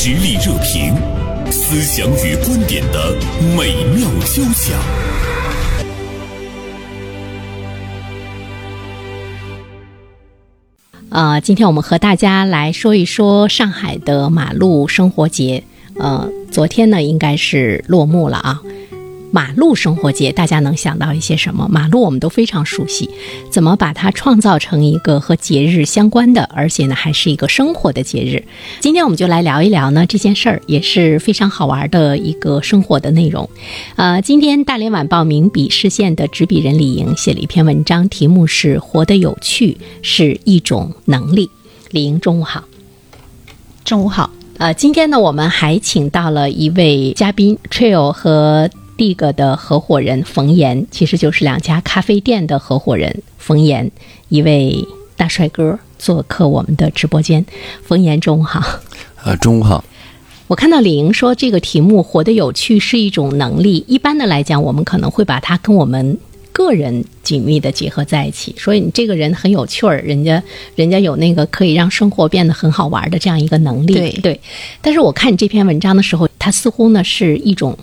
实力热评，思想与观点的美妙交响。呃，今天我们和大家来说一说上海的马路生活节。呃，昨天呢，应该是落幕了啊。马路生活节，大家能想到一些什么？马路我们都非常熟悉，怎么把它创造成一个和节日相关的，而且呢还是一个生活的节日？今天我们就来聊一聊呢这件事儿，也是非常好玩的一个生活的内容。呃，今天大连晚报名笔视线的执笔人李莹写了一篇文章，题目是“活得有趣是一种能力”。李莹，中午好。中午好。呃，今天呢，我们还请到了一位嘉宾，Trail 和 Dig 的合伙人冯岩，其实就是两家咖啡店的合伙人冯岩，一位大帅哥做客我们的直播间。冯岩，中午好。呃，中午好。我看到李莹说这个题目“活得有趣是一种能力”，一般的来讲，我们可能会把它跟我们。个人紧密的结合在一起，所以你这个人很有趣儿，人家人家有那个可以让生活变得很好玩的这样一个能力。对对，但是我看你这篇文章的时候，它似乎呢是一种。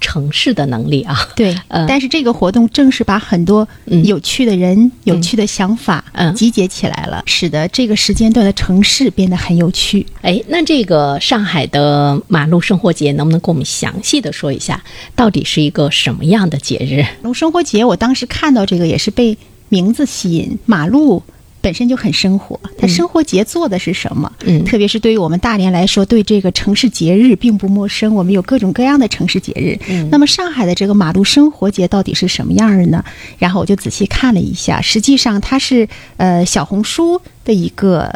城市的能力啊，对，但是这个活动正是把很多有趣的人、有趣的想法嗯集结起来了，使得这个时间段的城市变得很有趣。哎，那这个上海的马路生活节能不能给我们详细的说一下，到底是一个什么样的节日？马路生活节，我当时看到这个也是被名字吸引，马路。本身就很生活，它生活节做的是什么？嗯，特别是对于我们大连来说，对这个城市节日并不陌生。我们有各种各样的城市节日。嗯，那么上海的这个马路生活节到底是什么样的呢？然后我就仔细看了一下，实际上它是呃小红书。的一个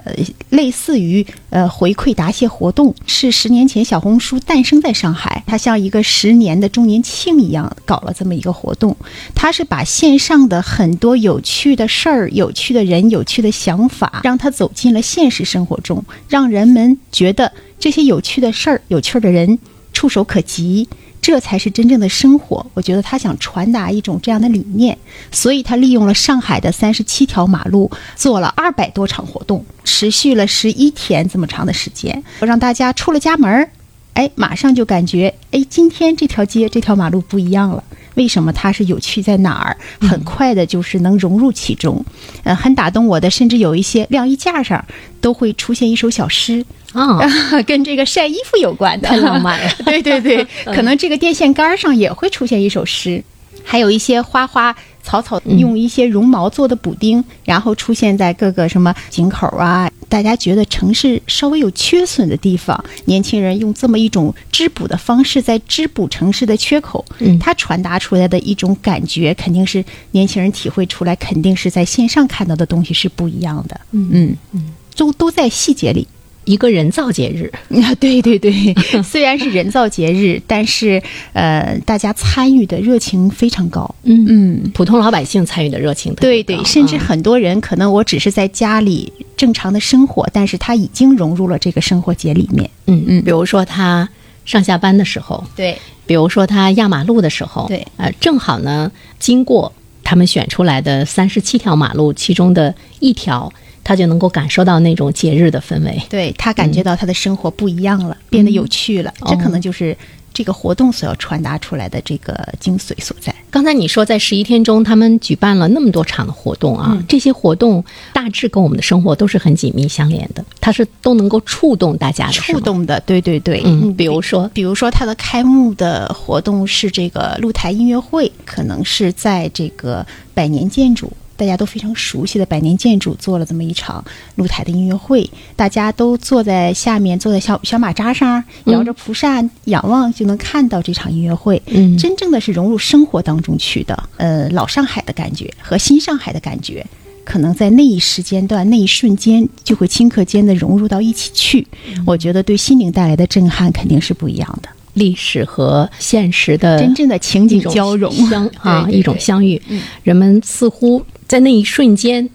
类似于呃回馈答谢活动，是十年前小红书诞生在上海，它像一个十年的周年庆一样搞了这么一个活动。它是把线上的很多有趣的事儿、有趣的人、有趣的想法，让它走进了现实生活中，让人们觉得这些有趣的事儿、有趣的人触手可及。这才是真正的生活。我觉得他想传达一种这样的理念，所以他利用了上海的三十七条马路，做了二百多场活动，持续了十一天这么长的时间，让大家出了家门儿，哎，马上就感觉，哎，今天这条街、这条马路不一样了。为什么它是有趣在哪儿？很快的，就是能融入其中，呃，很打动我的，甚至有一些晾衣架上都会出现一首小诗。啊，跟这个晒衣服有关的，太浪漫了。对对对，可能这个电线杆上也会出现一首诗，还有一些花花草草用一些绒毛做的补丁，然后出现在各个什么井口啊。大家觉得城市稍微有缺损的地方，年轻人用这么一种织补的方式在织补城市的缺口。嗯，它传达出来的一种感觉，肯定是年轻人体会出来，肯定是在线上看到的东西是不一样的。嗯嗯嗯，都都在细节里。一个人造节日 啊，对对对，虽然是人造节日，但是呃，大家参与的热情非常高。嗯嗯，普通老百姓参与的热情对对，甚至很多人可能我只是在家里正常的生活，但是他已经融入了这个生活节里面。嗯嗯，比如说他上下班的时候，对；比如说他压马路的时候，对。呃，正好呢，经过他们选出来的三十七条马路其中的一条。他就能够感受到那种节日的氛围，对他感觉到他的生活不一样了，变得有趣了。这可能就是这个活动所要传达出来的这个精髓所在。刚才你说，在十一天中，他们举办了那么多场的活动啊，这些活动大致跟我们的生活都是很紧密相连的，它是都能够触动大家的，触动的。对对对，嗯，比如说，比如说它的开幕的活动是这个露台音乐会，可能是在这个百年建筑。大家都非常熟悉的百年建筑做了这么一场露台的音乐会，大家都坐在下面，坐在小小马扎上，摇着蒲扇，仰望就能看到这场音乐会。嗯，真正的是融入生活当中去的，呃，老上海的感觉和新上海的感觉，可能在那一时间段、那一瞬间就会顷刻间的融入到一起去。我觉得对心灵带来的震撼肯定是不一样的。历史和现实的真正的情景交融相啊，一种相遇，人们似乎。在那一瞬间，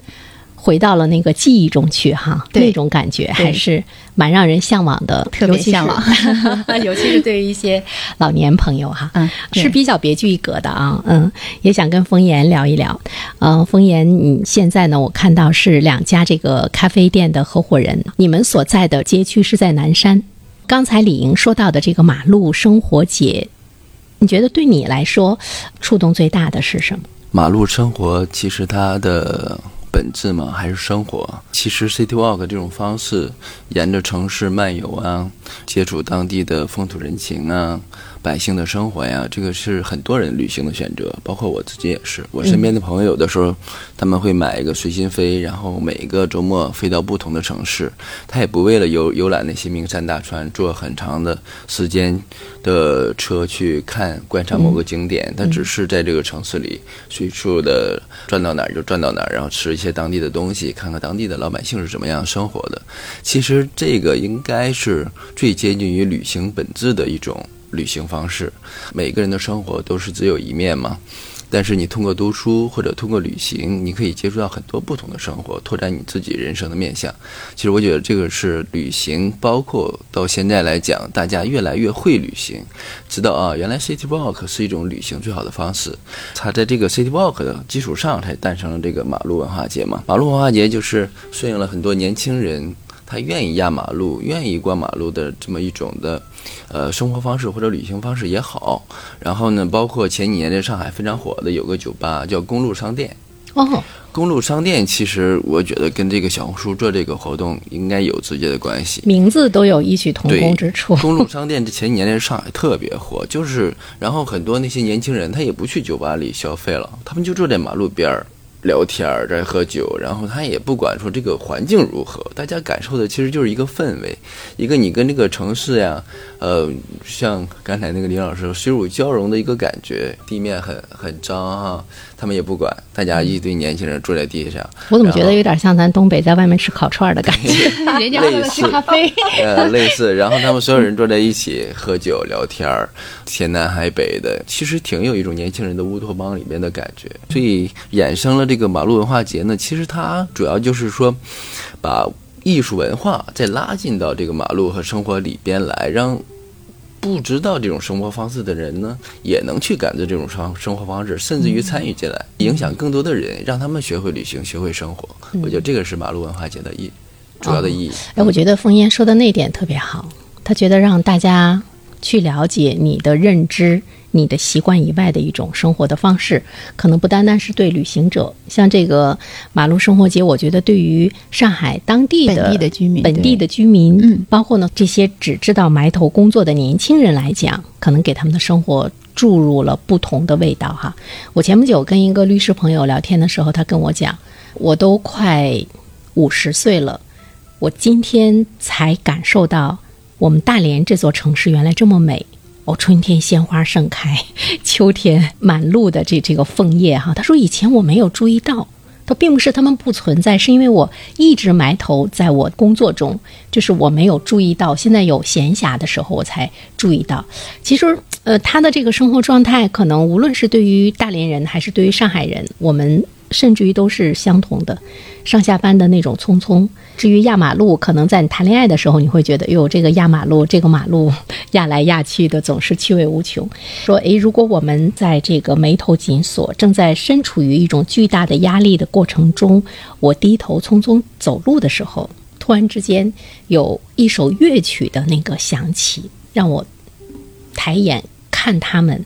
回到了那个记忆中去，哈，那种感觉还是蛮让人向往的，特别向往。尤其是对于一些老年朋友，哈，嗯，是比较别具一格的啊。嗯，也想跟冯岩聊一聊。嗯，冯岩，你现在呢？我看到是两家这个咖啡店的合伙人，你们所在的街区是在南山。刚才李莹说到的这个马路生活节，你觉得对你来说触动最大的是什么？马路生活其实它的本质嘛，还是生活。其实 City Walk 这种方式，沿着城市漫游啊，接触当地的风土人情啊。百姓的生活呀，这个是很多人旅行的选择，包括我自己也是。我身边的朋友有的时候，他们会买一个随心飞，然后每一个周末飞到不同的城市。他也不为了游游览那些名山大川，坐很长的时间的车去看观察某个景点。他只是在这个城市里随处的转到哪儿就转到哪儿，然后吃一些当地的东西，看看当地的老百姓是怎么样生活的。其实这个应该是最接近于旅行本质的一种。旅行方式，每个人的生活都是只有一面嘛。但是你通过读书或者通过旅行，你可以接触到很多不同的生活，拓展你自己人生的面相。其实我觉得这个是旅行，包括到现在来讲，大家越来越会旅行，知道啊，原来 City Walk 是一种旅行最好的方式。它在这个 City Walk 的基础上，才诞生了这个马路文化节嘛。马路文化节就是顺应了很多年轻人。他愿意压马路，愿意过马路的这么一种的，呃，生活方式或者旅行方式也好。然后呢，包括前几年在上海非常火的有个酒吧叫公路商店。哦，公路商店其实我觉得跟这个小红书做这个活动应该有直接的关系，名字都有异曲同工之处。公路商店这前几年在上海特别火，就是然后很多那些年轻人他也不去酒吧里消费了，他们就坐在马路边儿。聊天儿在喝酒，然后他也不管说这个环境如何，大家感受的其实就是一个氛围，一个你跟这个城市呀，呃，像刚才那个李老师水乳交融的一个感觉，地面很很脏哈。他们也不管，大家一堆年轻人坐在地上。我怎么觉得有点像咱东北在外面吃烤串的感觉？人家喝的是咖啡。呃，类似。然后他们所有人坐在一起喝酒聊天儿，天南海北的，其实挺有一种年轻人的乌托邦里面的感觉。所以衍生了这马路文化节呢，其实它主要就是说，把艺术文化再拉进到这个马路和生活里边来，让。不知道这种生活方式的人呢，也能去感知这种生生活方式，甚至于参与进来，影响更多的人，让他们学会旅行，学会生活。我觉得这个是马路文化节的意主要的意义。哎，我觉得凤烟说的那点特别好，他觉得让大家去了解你的认知。你的习惯以外的一种生活的方式，可能不单单是对旅行者。像这个马路生活节，我觉得对于上海当地的本地的居民，本地的居民，嗯，包括呢这些只知道埋头工作的年轻人来讲，可能给他们的生活注入了不同的味道哈。我前不久跟一个律师朋友聊天的时候，他跟我讲，我都快五十岁了，我今天才感受到我们大连这座城市原来这么美。哦，春天鲜花盛开，秋天满路的这这个枫叶哈。他说以前我没有注意到，他并不是他们不存在，是因为我一直埋头在我工作中，就是我没有注意到。现在有闲暇的时候，我才注意到。其实，呃，他的这个生活状态，可能无论是对于大连人还是对于上海人，我们。甚至于都是相同的，上下班的那种匆匆。至于压马路，可能在你谈恋爱的时候，你会觉得，哟，这个压马路，这个马路 压来压去的，总是趣味无穷。说，诶，如果我们在这个眉头紧锁，正在身处于一种巨大的压力的过程中，我低头匆匆走路的时候，突然之间有一首乐曲的那个响起，让我抬眼看他们。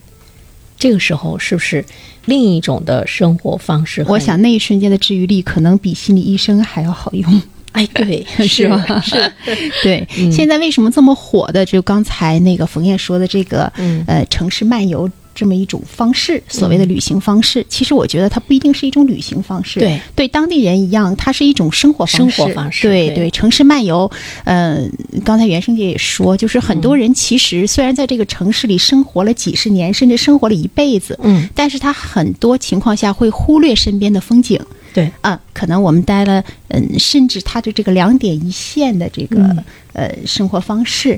这个时候是不是另一种的生活方式？我想那一瞬间的治愈力可能比心理医生还要好用。哎，对，是吗？是，对。现在为什么这么火的？就刚才那个冯燕说的这个，呃，城市漫游。这么一种方式，所谓的旅行方式，其实我觉得它不一定是一种旅行方式。对，对当地人一样，它是一种生活生活方式。对对，城市漫游，嗯，刚才袁生姐也说，就是很多人其实虽然在这个城市里生活了几十年，甚至生活了一辈子，嗯，但是他很多情况下会忽略身边的风景。对，啊，可能我们待了，嗯，甚至他对这个两点一线的这个呃生活方式，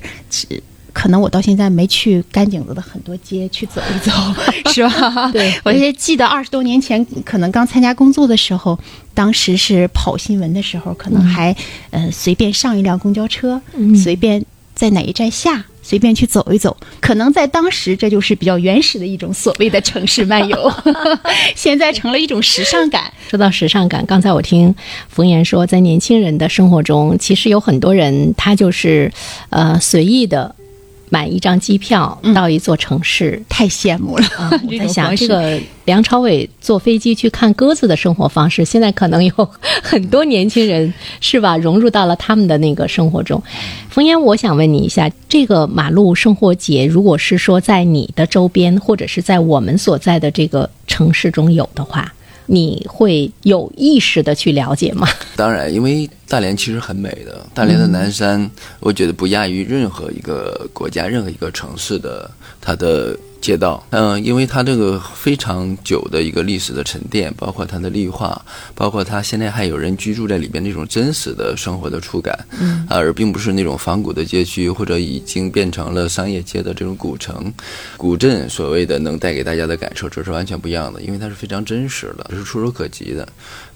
可能我到现在没去甘井子的很多街去走一走，是吧？对，我也记得二十多年前，可能刚参加工作的时候，当时是跑新闻的时候，可能还呃随便上一辆公交车，随便在哪一站下，随便去走一走，可能在当时这就是比较原始的一种所谓的城市漫游，现在成了一种时尚感。说到时尚感，刚才我听冯岩说，在年轻人的生活中，其实有很多人他就是呃随意的买一张机票到一座城市。太羡慕了啊！我在想，这个梁朝伟坐飞机去看鸽子的生活方式，现在可能有很多年轻人是吧，融入到了他们的那个生活中。冯岩，我想问你一下，这个马路生活节，如果是说在你的周边，或者是在我们所在的这个城市中有的话，你会有意识的去了解吗？当然，因为大连其实很美的，大连的南山，我觉得不亚于任何一个国家、任何一个城市的它的街道。嗯、因为它这个非常久的一个历史的沉淀，包括它的绿化，包括它现在还有人居住在里边那种真实的生活的触感，嗯，而并不是那种仿古的街区或者已经变成了商业街的这种古城、古镇，所谓的能带给大家的感受，这是完全不一样的，因为它是非常真实的，这是触手可及的。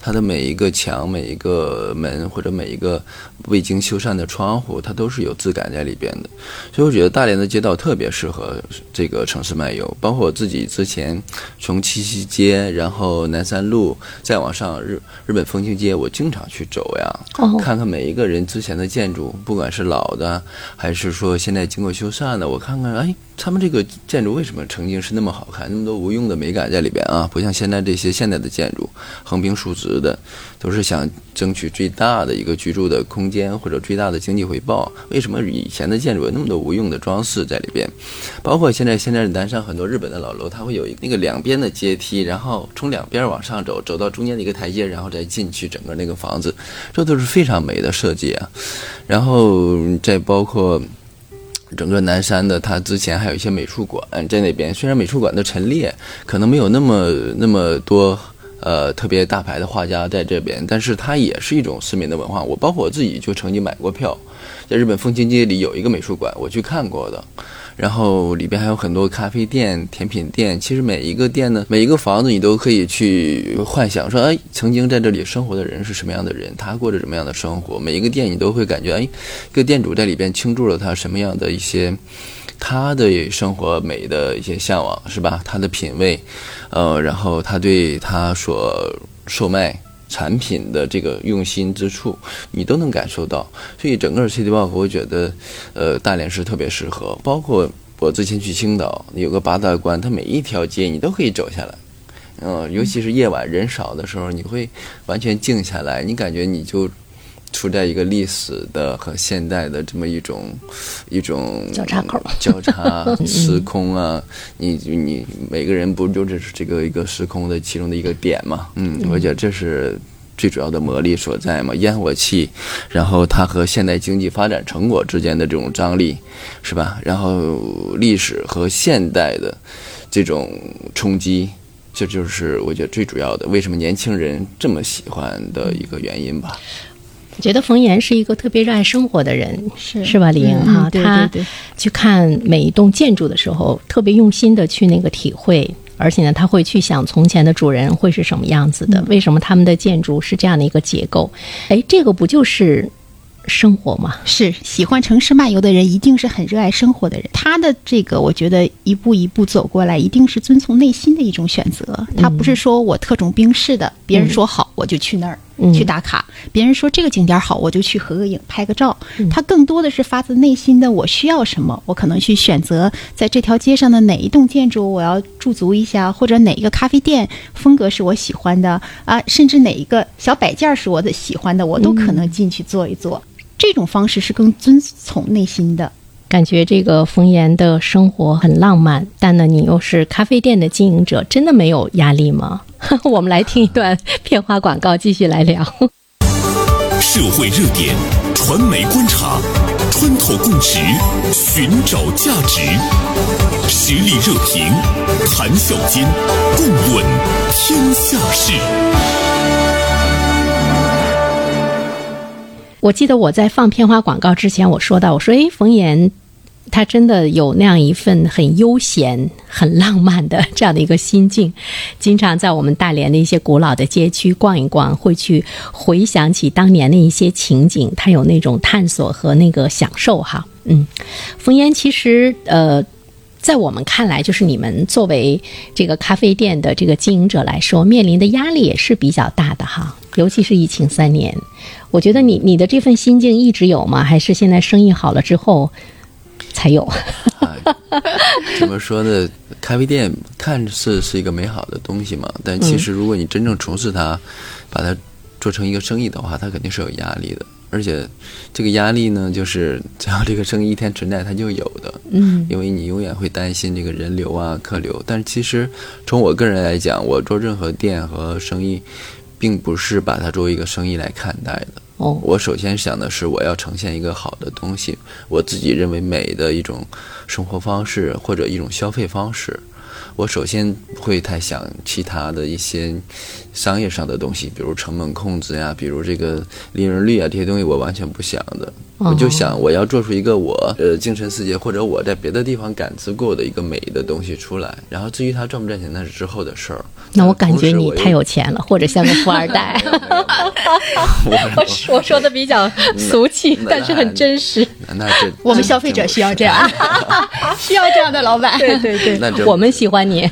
它的每一个墙、每一个门或者每一个未经修缮的窗户，它都是有质感在里边的。所以我觉得大连的街道特别适合这个城市漫游，包括我自己之前从七夕街，然后南山路，再往上日日本风情街，我经常去走呀，哦看看每一个人之前的建筑，不管是老的还是说现在经过修缮的，我看看，哎，他们这个建筑为什么曾经是那么好看，那么多无用的美感在里边啊？不像现在这些现代的建筑，横平竖直的，都是想争取最大的一个居住的空间或者最大的经济回报。为什么以前的建筑有那么多无用的装饰在里边？包括现在现在的南山很多日本的老楼，它会有那个两边的阶梯，然后从两边往上走，走到中间的一个台阶，然后再进去整个那个房子，这都是非常美的设计啊。然后再包括。整个南山的，它之前还有一些美术馆在那边。虽然美术馆的陈列可能没有那么那么多呃特别大牌的画家在这边，但是它也是一种市民的文化。我包括我自己就曾经买过票，在日本风情街里有一个美术馆，我去看过的。然后里边还有很多咖啡店、甜品店。其实每一个店呢，每一个房子你都可以去幻想说，哎，曾经在这里生活的人是什么样的人，他过着什么样的生活。每一个店你都会感觉，哎，一个店主在里边倾注了他什么样的一些他的生活美的一些向往，是吧？他的品味，呃，然后他对他所售卖。产品的这个用心之处，你都能感受到。所以整个 City Walk，我觉得，呃，大连是特别适合。包括我之前去青岛，有个八大关，它每一条街你都可以走下来。嗯、尤其是夜晚人少的时候，你会完全静下来，你感觉你就处在一个历史的和现代的这么一种一种交叉口交叉 时空啊，你你每个人不就是这个一个时空的其中的一个点嘛？嗯，我觉得这是最主要的魔力所在嘛，烟火气，然后它和现代经济发展成果之间的这种张力，是吧？然后历史和现代的这种冲击。这就是我觉得最主要的，为什么年轻人这么喜欢的一个原因吧。我觉得冯岩是一个特别热爱生活的人，是是吧，李颖嗯哈？对他去看每一栋建筑的时候，特别用心的去那个体会，而且呢，他会去想从前的主人会是什么样子的，为什么他们的建筑是这样的一个结构？哎，这个不就是生活吗？是喜欢城市漫游的人，一定是很热爱生活的人。他的这个，我觉得一步一步走过来，一定是遵从内心的一种选择。他不是说我特种兵式的，别人说好我就去那儿、嗯去打卡，别人说这个景点好我就去合个影、拍个照。他更多的是发自内心的，我需要什么，我可能去选择在这条街上的哪一栋建筑我要驻足一下，或者哪一个咖啡店风格是我喜欢的啊，甚至哪一个小摆件儿是我的喜欢的，我都可能进去坐一坐。这种方式是更遵从内心的。感觉这个冯岩的生活很浪漫，但呢，你又是咖啡店的经营者，真的没有压力吗？我们来听一段片花广告，继续来聊。社会热点，传媒观察，穿透共识，寻找价值，实力热评，谈笑间，共论天下事。我记得我在放片花广告之前，我说到，我说，诶，冯岩。他真的有那样一份很悠闲、很浪漫的这样的一个心境。经常在我们大连的一些古老的街区逛一逛，会去回想起当年的一些情景，他有那种探索和那个享受哈。嗯，冯岩其实呃。在我们看来，就是你们作为这个咖啡店的这个经营者来说，面临的压力也是比较大的哈。尤其是疫情三年，我觉得你你的这份心境一直有吗？还是现在生意好了之后才有？怎么说呢？咖啡店看似是一个美好的东西嘛，但其实如果你真正从事它，把它做成一个生意的话，它肯定是有压力的。而且，这个压力呢，就是 只要这个生意一天存在，它就有的。嗯，因为你永远会担心这个人流啊、客流。但是其实，从我个人来讲，我做任何店和生意，并不是把它作为一个生意来看待的。我首先想的是，我要呈现一个好的东西，我自己认为美的一种生活方式或者一种消费方式。我首先不会太想其他的一些商业上的东西，比如成本控制呀，比如这个利润率啊，这些东西我完全不想的。我就想我要做出一个我呃精神世界或者我在别的地方感知过的一个美的东西出来。然后至于它赚不赚钱，那是之后的事儿。那我感觉你太有钱了，或者像个 富二代。我 我说的比较俗气，但是很真实。那这我们消费者需要这样，需要这样的老板。对对对，那我们喜欢你。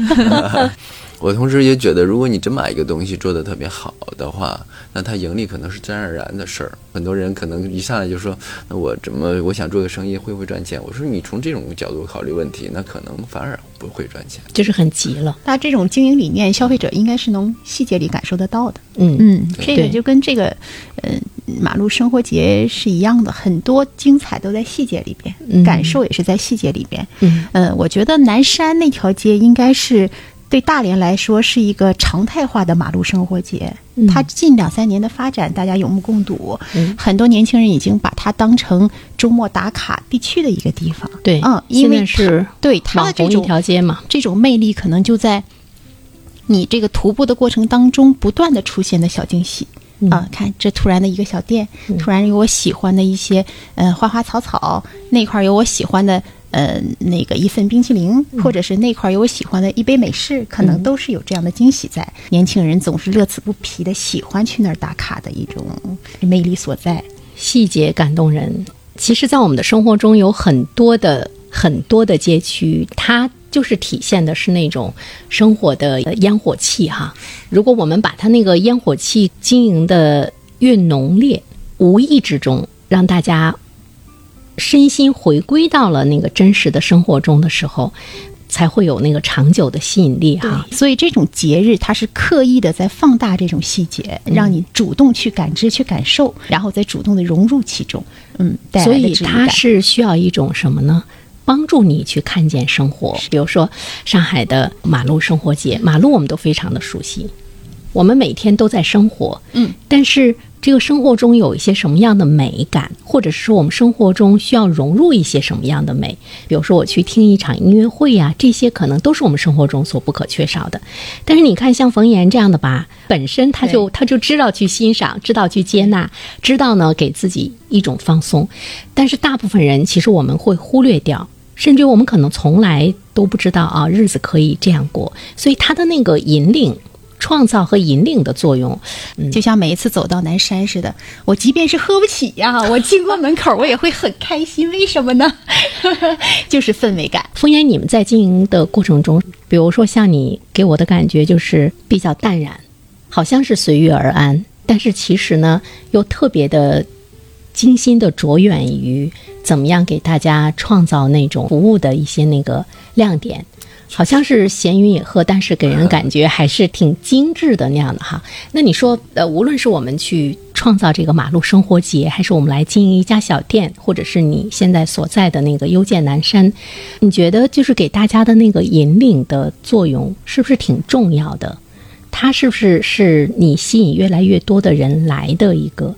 我同时也觉得，如果你真把一个东西做得特别好的话，那它盈利可能是自然而然的事儿。很多人可能一上来就说：“那我怎么我想做个生意会不会赚钱？”我说：“你从这种角度考虑问题，那可能反而不会赚钱。”就是很急了。那这种经营理念，消费者应该是能细节里感受得到的。嗯嗯，这个就跟这个呃马路生活节是一样的，很多精彩都在细节里边，嗯感受也是在细节里边。嗯呃，我觉得南山那条街应该是对大连来说是一个常态化的马路生活节。嗯它近两三年的发展，大家有目共睹。嗯很多年轻人已经把它当成周末打卡必去的一个地方。对，嗯，因为是对它网红一的这种条街嘛。这种魅力，可能就在你这个徒步的过程当中不断的出现的小惊喜。嗯啊，看这突然的一个小店，突然有我喜欢的一些呃花花草草，那块儿有我喜欢的呃那个一份冰淇淋，或者是那块儿有我喜欢的一杯美式，可能都是有这样的惊喜在。年轻人总是乐此不疲的喜欢去那儿打卡的一种魅力所在。细节感动人。其实，在我们的生活中有很多的很多的街区，它就是体现的是那种生活的烟火气哈。如果我们把它那个烟火气经营的越浓烈，无意之中让大家身心回归到了那个真实的生活中的时候，才会有那个长久的吸引力哈。所以这种节日，它是刻意的在放大这种细节，让你主动去感知、去感受，然后再主动的融入其中。嗯，带所以。它是需要一种什么呢？帮助你去看见生活。比如说上海的马路生活节，马路我们都非常的熟悉，我们每天都在生活，嗯，但是这个生活中有一些什么样的美感，或者是说我们生活中需要融入一些什么样的美？比如说我去听一场音乐会呀、这些可能都是我们生活中所不可缺少的。但是你看，像冯岩这样的吧，本身他就他就知道去欣赏，知道去接纳，知道呢给自己一种放松。但是大部分人其实我们会忽略掉，甚至我们可能从来都不知道啊，日子可以这样过。所以他的那个引领。创造和引领的作用，就像每一次走到南山似的，我即便是喝不起呀，我经过门口我也会很开心。为什么呢？就是氛围感。冯岩，你们在经营的过程中，比如说像你给我的感觉就是比较淡然，好像是随遇而安，但是其实呢又特别的精心的着眼于怎么样给大家创造那种服务的一些那个亮点。好像是闲云野鹤，但是给人感觉还是挺精致的那样的哈。那你说，呃，无论是我们去创造这个马路生活节，还是我们来经营一家小店，或者是你现在所在的那个幽见南山，你觉得就是给大家的那个引领的作用，是不是挺重要的？它是不是是你吸引越来越多的人来的一个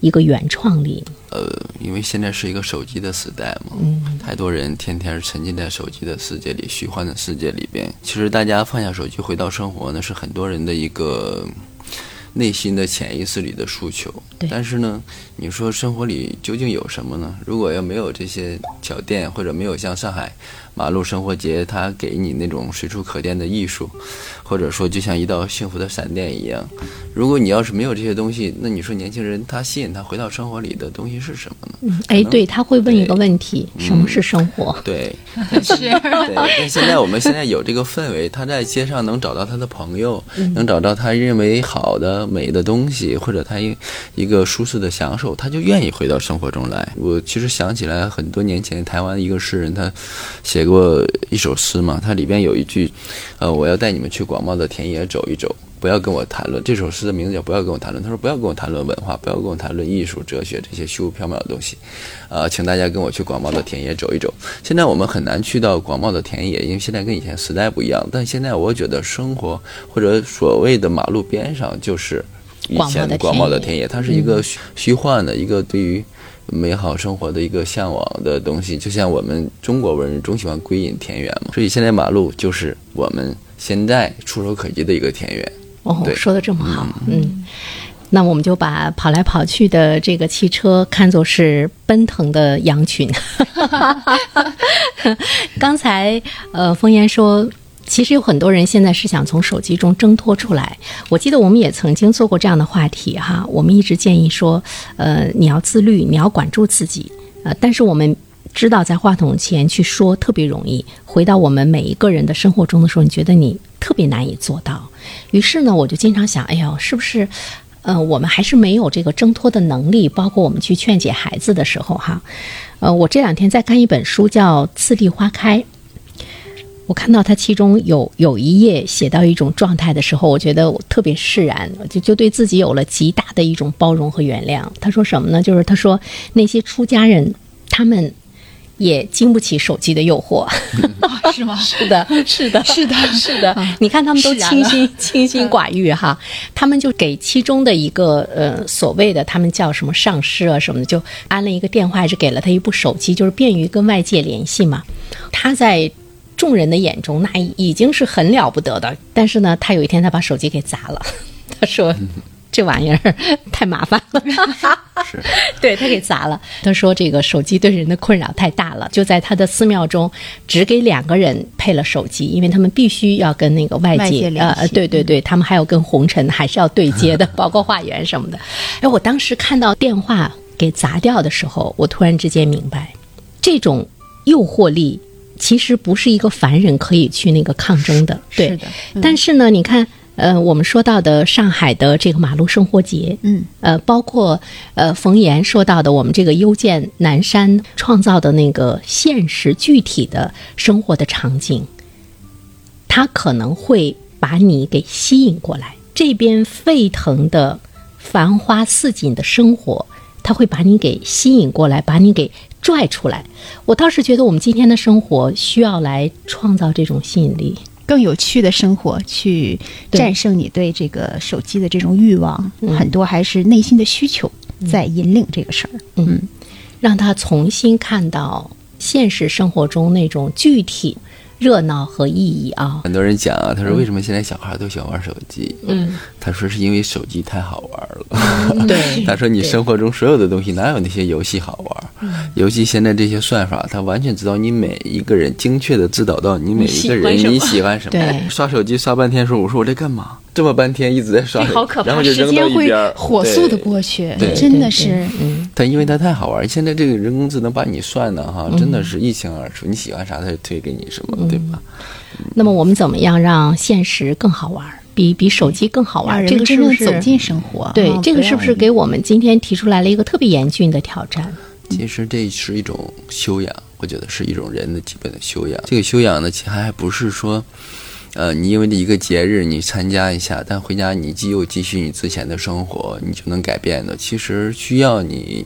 一个原创力？呃，因为现在是一个手机的时代嘛，太多人天天沉浸在手机的世界里、虚幻的世界里边。其实大家放下手机回到生活呢，是很多人的一个内心的潜意识里的诉求。对但是呢，你说生活里究竟有什么呢？如果要没有这些小店，或者没有像上海马路生活节，它给你那种随处可见的艺术，或者说就像一道幸福的闪电一样，如果你要是没有这些东西，那你说年轻人他吸引他回到生活里的东西是什么呢？哎，对他会问一个问题：什么是生活？对，但 是对，但现在我们现在有这个氛围，他在街上能找到他的朋友，能找到他认为好的、美的东西，或者他一一个舒适的享受，他就愿意回到生活中来。我其实想起来很多年前，台湾一个诗人他写过一首诗嘛，他里边有一句，呃，我要带你们去广袤的田野走一走。不要跟我谈论这首诗的名字叫“不要跟我谈论”。他说：“不要跟我谈论文化，不要跟我谈论艺术、哲学这些虚无缥缈的东西，呃，请大家跟我去广袤的田野走一走。”现在我们很难去到广袤的田野，因为现在跟以前时代不一样。但现在我觉得生活或者所谓的马路边上就是以前的广袤的田野，它是一个虚虚幻的一个对于美好生活的一个向往的东西。就像我们中国文人总喜欢归隐田园嘛，所以现在马路就是我们现在触手可及的一个田园。哦，对说的这么好，嗯。那我们就把跑来跑去的这个汽车看作是奔腾的羊群。刚才呃，风言说，其实有很多人现在是想从手机中挣脱出来。我记得我们也曾经做过这样的话题哈，我们一直建议说，呃，你要自律，你要管住自己，呃，但是我们。知道在话筒前去说特别容易，回到我们每一个人的生活中的时候，你觉得你特别难以做到。于是呢，我就经常想，哎呦，是不是，呃，我们还是没有这个挣脱的能力？包括我们去劝解孩子的时候，哈，呃，我这两天在看一本书，叫《次第花开》。我看到它其中有有一页写到一种状态的时候，我觉得我特别释然，就就对自己有了极大的一种包容和原谅。他说什么呢？就是他说那些出家人，他们。也经不起手机的诱惑，是吗？是的，是的，是的，是的。你看他们都清心清心寡欲哈，他们就给其中的一个呃所谓的他们叫什么上师啊什么的，就安了一个电话，还是给了他一部手机，就是便于跟外界联系嘛。他在众人的眼中那已经是很了不得的，但是呢，他有一天他把手机给砸了，他说。这玩意儿太麻烦了，是，对他给砸了。他说这个手机对人的困扰太大了，就在他的寺庙中只给两个人配了手机，因为他们必须要跟那个外界呃，对对对，他们还有跟红尘还是要对接的，包括化缘什么的。哎，我当时看到电话给砸掉的时候，我突然之间明白，这种诱惑力其实不是一个凡人可以去那个抗争的。对是的，但是呢，你看。呃，我们说到的上海的这个马路生活节，嗯，呃，包括呃冯岩说到的我们这个幽见南山创造的那个现实具体的生活的场景，它可能会把你给吸引过来。这边沸腾的繁花似锦的生活，它会把你给吸引过来，把你给拽出来。我倒是觉得我们今天的生活需要来创造这种吸引力。更有趣的生活，去战胜你对这个手机的这种欲望，嗯、很多还是内心的需求在引领这个事儿。嗯，让他重新看到现实生活中那种具体热闹和意义啊。很多人讲啊，他说为什么现在小孩都喜欢玩手机？嗯，他说是因为手机太好玩了。嗯、对，他说你生活中所有的东西哪有那些游戏好玩？嗯、尤其现在这些算法，他完全知道你每一个人，精确的指导到你每一个人你喜欢什么。对，刷手机刷半天，说我说我在干嘛？这么半天一直在刷，好可怕，然后就扔到一边，火速的过去，对真的是。嗯，但因为它太好玩，现在这个人工智能把你算的哈，真的是一清二楚，你喜欢啥，它就推给你什么，对吧？那么我们怎么样让现实更好玩？比比手机更好玩？这个是不是走进生活？对，这个是不是给我们今天提出来了一个特别严峻的挑战？其实这是一种修养，我觉得是一种人的基本的修养。这个修养呢，其实还不是说，呃，你因为这一个节日你参加一下，但回家你既又继续你之前的生活，你就能改变的。其实需要你，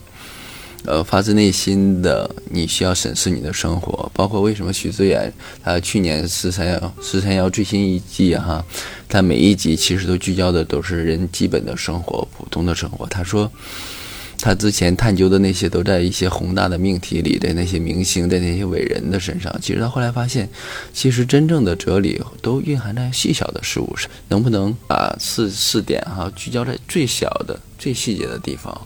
呃，发自内心的，你需要审视你的生活。包括为什么许知远他去年《十三幺》《十三幺》最新一季哈，他每一集其实都聚焦的都是人基本的生活、普通的生活。他说。他之前探究的那些都在一些宏大的命题里的那些明星的那些伟人的身上，其实他后来发现，其实真正的哲理都蕴含在细小的事物上。能不能把四四点哈聚焦在最小的、最细节的地方？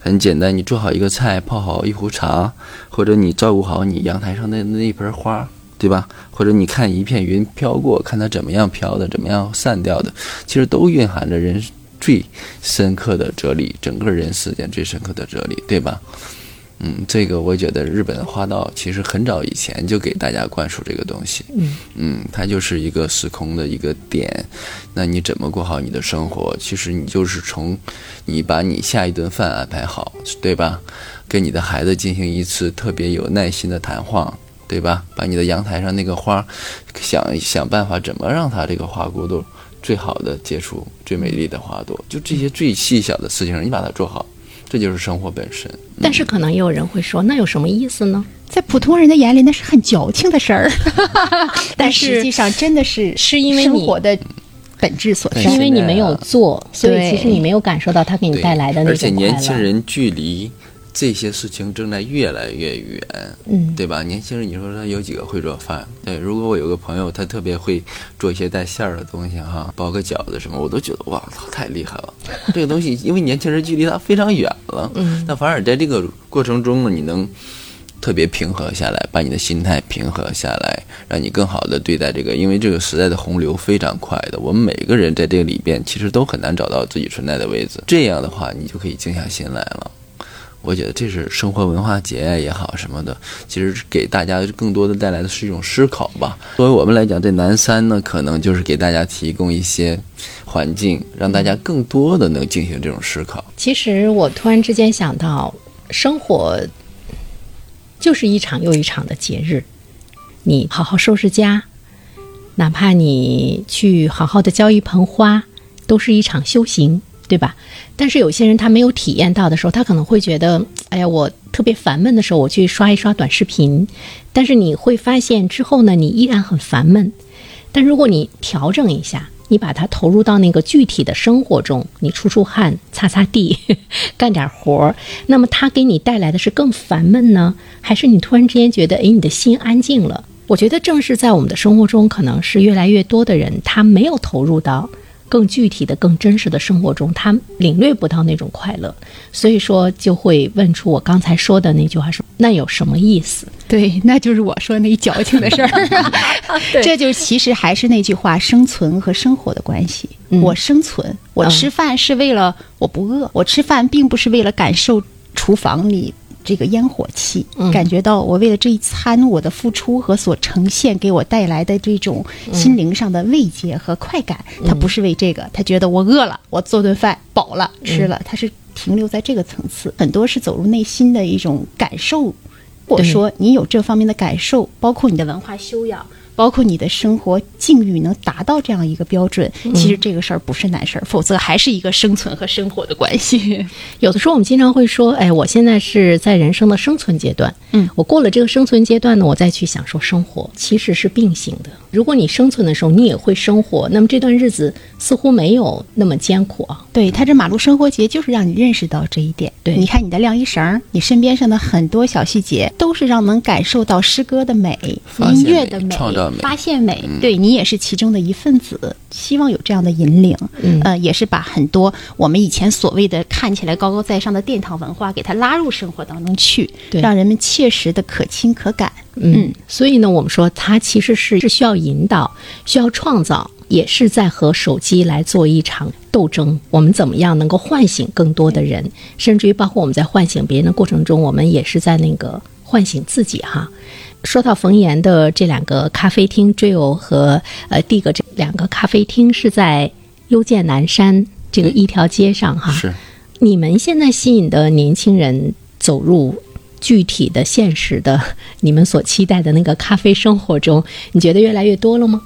很简单，你做好一个菜，泡好一壶茶，或者你照顾好你阳台上的那一盆花。对吧？或者你看一片云飘过，看它怎么样飘的，怎么样散掉的，其实都蕴含着人最深刻的哲理，整个人世间最深刻的哲理，对吧？嗯，这个我觉得日本的花道其实很早以前就给大家灌输这个东西。嗯嗯，它就是一个时空的一个点。那你怎么过好你的生活？其实你就是从你把你下一顿饭安排好，对吧？跟你的孩子进行一次特别有耐心的谈话。对吧？把你的阳台上那个花，想想办法怎么让它这个花骨朵最好的结出最美丽的花朵，就这些最细小的事情，你把它做好，这就是生活本身。但是可能也有人会说，那有什么意思呢？在普通人的眼里，那是很矫情的事儿，但实际上真的是是因为你生活的本质所在。是因为你没有做，所以其实你没有感受到它给你带来的那而且种快乐。年轻人距离这些事情正在越来越远，嗯对吧？年轻人，你说他有几个会做饭？对，如果我有个朋友，他特别会做一些带馅儿的东西，哈，包个饺子什么，我都觉得哇，操，太厉害了！这个东西，因为年轻人距离他非常远了，嗯，那反而在这个过程中呢，你能特别平和下来，把你的心态平和下来，让你更好的对待这个，因为这个时代的洪流非常快的，我们每个人在这个里边其实都很难找到自己存在的位置，这样的话，你就可以静下心来了。我觉得这是生活文化节也好什么的，其实给大家更多的带来的是一种思考吧。作为我们来讲，在南山呢，可能就是给大家提供一些环境，让大家更多的能进行这种思考。其实我突然之间想到，生活就是一场又一场的节日，你好好收拾家，哪怕你去好好的浇一盆花，都是一场修行，对吧？但是有些人他没有体验到的时候，他可能会觉得，哎呀，我特别烦闷的时候，我去刷一刷短视频，但是你会发现之后呢，你依然很烦闷。但如果你调整一下，你把它投入到那个具体的生活中，你出出汗、擦擦地、干点活儿，那么它给你带来的是更烦闷呢，还是你突然之间觉得，哎，你的心安静了？我觉得正是在我们的生活中，可能是越来越多的人，他没有投入到更具体的、更真实的生活中，他领略不到那种快乐，所以说就会问出我刚才说的那句话说：“那有什么意思对，那就是我说那矫情的事儿。这就其实还是那句话，生存和生活的关系。嗯我生存，我吃饭是为了我不饿，我吃饭并不是为了感受厨房里。这个烟火气，嗯。感觉到我为了这一餐我的付出和所呈现给我带来的这种心灵上的慰藉和快感，他不是为这个，他觉得我饿了，我做顿饭饱了吃了，他是停留在这个层次，很多是走入内心的一种感受。如果说你有这方面的感受，包括你的文化修养，包括你的生活境遇能达到这样一个标准，其实这个事儿不是难事儿，否则还是一个生存和生活的关系。”有的时候我们经常会说：“哎，我现在是在人生的生存阶段，嗯，我过了这个生存阶段呢，我再去享受生活，其实是并行的。如果你生存的时候你也会生活，那么这段日子似乎没有那么艰苦啊。对他这马路生活节就是让你认识到这一点。对你看你的晾衣绳，你身边上的很多小细节，都是让能感受到诗歌的美、音乐的美、发现美。对你也是其中的一份子，希望有这样的引领。嗯呃，也是把很多我们以前所谓的看起来高高在上的殿堂文化，给它拉入生活当中去，对让人们切实的可亲可感。嗯，所以呢，我们说它其实是是需要引导，需要创造，也是在和手机来做一场斗争。我们怎么样能够唤醒更多的人，甚至于包括我们在唤醒别人的过程中，我们也是在那个唤醒自己哈。说到冯岩的这两个咖啡厅追偶和呃 Dig 这两个咖啡厅是在幽涧南山这个一条街上哈。是，你们现在吸引的年轻人走入具体的、现实的你们所期待的那个咖啡生活中，你觉得越来越多了吗？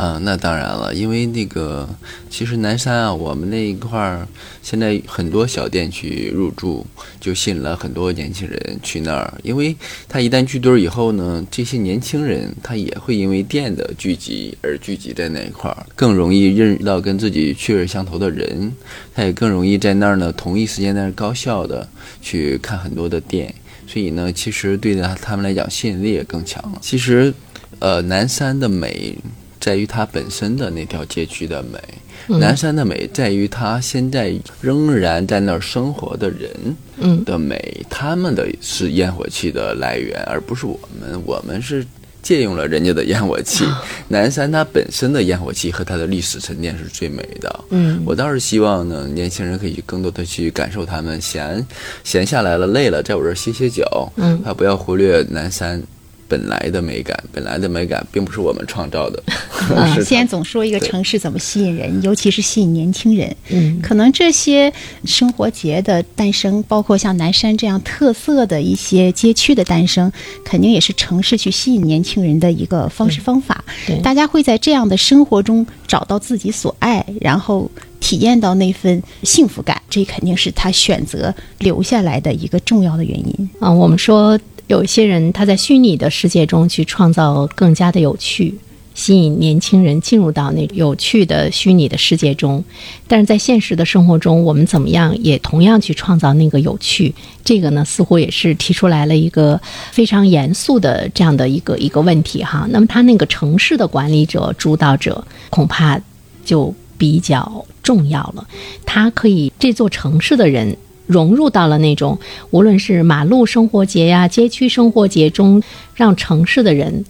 啊，那当然了，因为那个其实南山啊，我们那一块儿现在很多小店去入驻，就吸引了很多年轻人去那儿。因为他一旦聚堆儿以后呢，这些年轻人他也会因为店的聚集而聚集在那一块儿，更容易认识到跟自己趣味相投的人，他也更容易在那儿呢同一时间在那儿高效的去看很多的店，所以呢，其实对他他们来讲吸引力也更强了。其实，呃，南山的美。在于它本身的那条街区的美，南山的美在于它现在仍然在那儿生活的人的美，他们的是烟火气的来源，而不是我们，我们是借用了人家的烟火气。南山它本身的烟火气和它的历史沉淀是最美的。嗯，我倒是希望呢，年轻人可以更多的去感受他们闲闲下来了累了，在我这儿歇歇脚。嗯，他不要忽略南山。本来的美感，本来的美感并不是我们创造的。现在总说一个城市怎么吸引人，尤其是吸引年轻人。嗯，可能这些生活节的诞生，包括像南山这样特色的一些街区的诞生，肯定也是城市去吸引年轻人的一个方式方法。对，大家会在这样的生活中找到自己所爱，然后体验到那份幸福感，这肯定是他选择留下来的一个重要的原因。啊，我们说。有一些人，他在虚拟的世界中去创造更加的有趣，吸引年轻人进入到那有趣的虚拟的世界中。但是在现实的生活中，我们怎么样也同样去创造那个有趣？这个呢，似乎也是提出来了一个非常严肃的这样的一个一个问题哈。那么他那个城市的管理者、主导者，恐怕就比较重要了。他可以这座城市的人。融入到了那种无论是马路生活节呀、街区生活节中，让城市的人，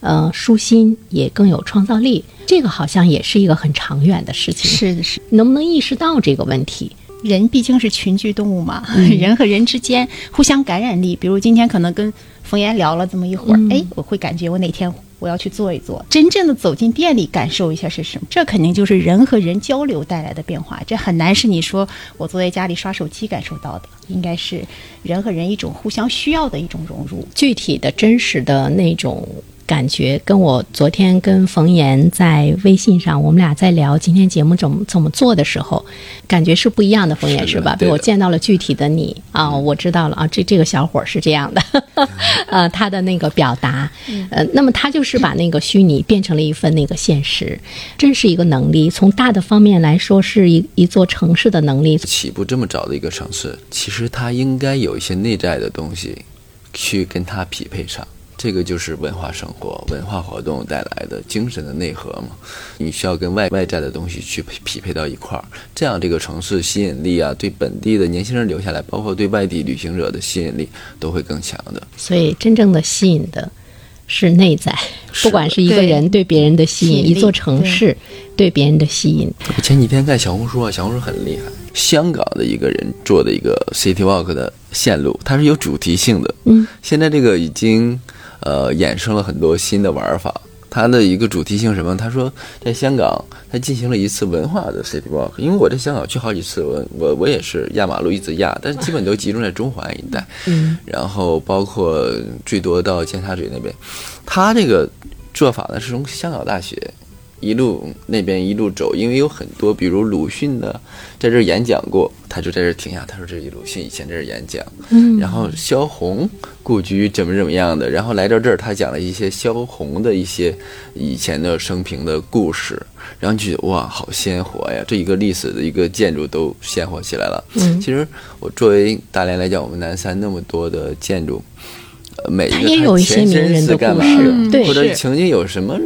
呃，舒心也更有创造力。这个好像也是一个很长远的事情。是的，是。能不能意识到这个问题？人毕竟是群居动物嘛，人和人之间互相感染力。比如今天可能跟冯岩聊了这么一会儿，哎，我会感觉我哪天。我要去做一做，真正的走进店里感受一下是什么？这肯定就是人和人交流带来的变化。这很难是你说我坐在家里刷手机感受到的，应该是人和人一种互相需要的一种融入。具体的真实的那种。感觉跟我昨天跟冯岩在微信上，我们俩在聊今天节目怎么怎么做的时候，感觉是不一样的。冯岩是吧？对我见到了具体的你啊，我知道了啊，这这个小伙是这样的，呃，他的那个表达，呃，那么他就是把那个虚拟变成了一份那个现实，真是一个能力。从大的方面来说，是一一座城市的能力。起步这么早的一个城市，其实它应该有一些内在的东西，去跟它匹配上。这个就是文化生活、文化活动带来的精神的内核嘛。你需要跟外外在的东西去匹配到一块儿，这样这个城市吸引力啊，对本地的年轻人留下来，包括对外地旅行者的吸引力都会更强的。所以，真正的吸引的是内在，不管是一个人对别人的吸引，一座城市对别人的吸引。我前几天看小红书啊，小红书很厉害，香港的一个人做的一个 City Walk 的线路，它是有主题性的。嗯，现在这个已经。呃，衍生了很多新的玩法。它的一个主题性什么？他说，在香港，他进行了一次文化的 city walk。因为我在香港去好几次，我我我也是压马路一直压，但是基本都集中在中环一带。嗯。然后包括最多到尖沙咀那边，他这个做法呢是从香港大学。一路那边一路走，因为有很多，比如鲁迅的在这儿演讲过，他就在这儿停下。他说：“这是鲁迅以前在这儿演讲。”嗯，然后萧红故居怎么怎么样的，然后来到这儿，他讲了一些萧红的一些以前的生平的故事，然后就觉得哇，好鲜活呀！这一个历史的一个建筑都鲜活起来了。嗯，其实我作为大连来讲，我们南山那么多的建筑，呃，每一个他前身是干嘛的？或者曾经有什么？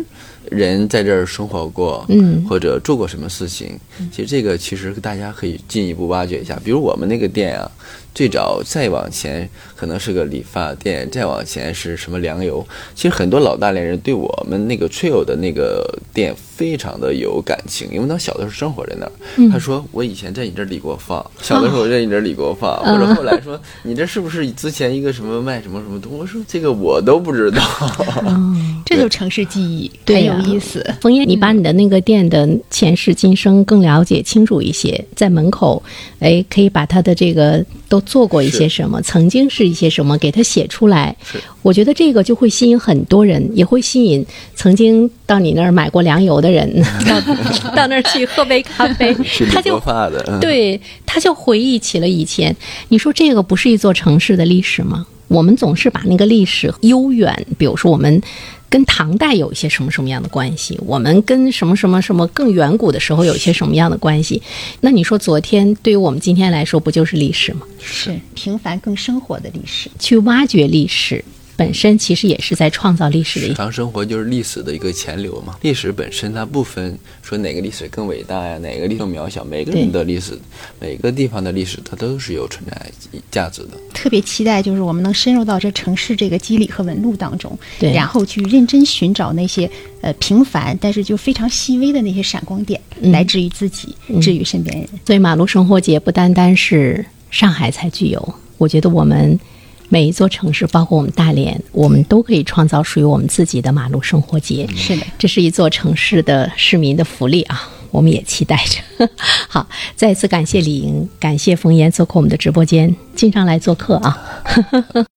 人在这儿生活过，嗯，或者做过什么事情？其实这个其实大家可以进一步挖掘一下。比如我们那个店啊，最早再往前可能是个理发店，再往前是什么粮油。其实很多老大连人对我们那个 Trail 的那个店非常的有感情，因为他小的时候生活在那儿。他说我以前在你这儿理过发，小的时候在你这儿理过发，或者后来说你这是不是之前一个什么卖什么什么东西？我说这个我都不知道。这就城市记忆，很有意思。枫叶，你把你的那个店的前世今生更了解清楚一些，在门口，哎，可以把他的这个都做过一些什么，曾经是一些什么，给他写出来。我觉得这个就会吸引很多人，也会吸引曾经到你那儿买过粮油的人，到 到那儿去喝杯咖啡 他就对，他就回忆起了以前。你说这个不是一座城市的历史吗？我们总是把那个历史悠远，比如说我们跟唐代有一些什么什么样的关系，我们跟什么什么什么更远古的时候有一些什么样的关系。那你说昨天对于我们今天来说，不就是历史吗？是平凡更生活的历史。去挖掘历史本身，其实也是在创造历史的一日常生活就是历史的一个潜流嘛。历史本身它不分说哪个历史更伟大呀，哪个历史更渺小，每个人的历史，每个地方的历史，它都是有存在价值的。特别期待就是我们能深入到这城市这个肌理和纹路当中，对然后去认真寻找那些呃平凡但是就非常细微的那些闪光点，嗯来治愈自己，治愈身边人。所以马路生活节不单单是上海才具有，我觉得我们每一座城市，包括我们大连，我们都可以创造属于我们自己的马路生活节。是的，这是一座城市的市民的福利啊，我们也期待着。好，再次感谢李莹，感谢冯岩做客我们的直播间，经常来做客啊。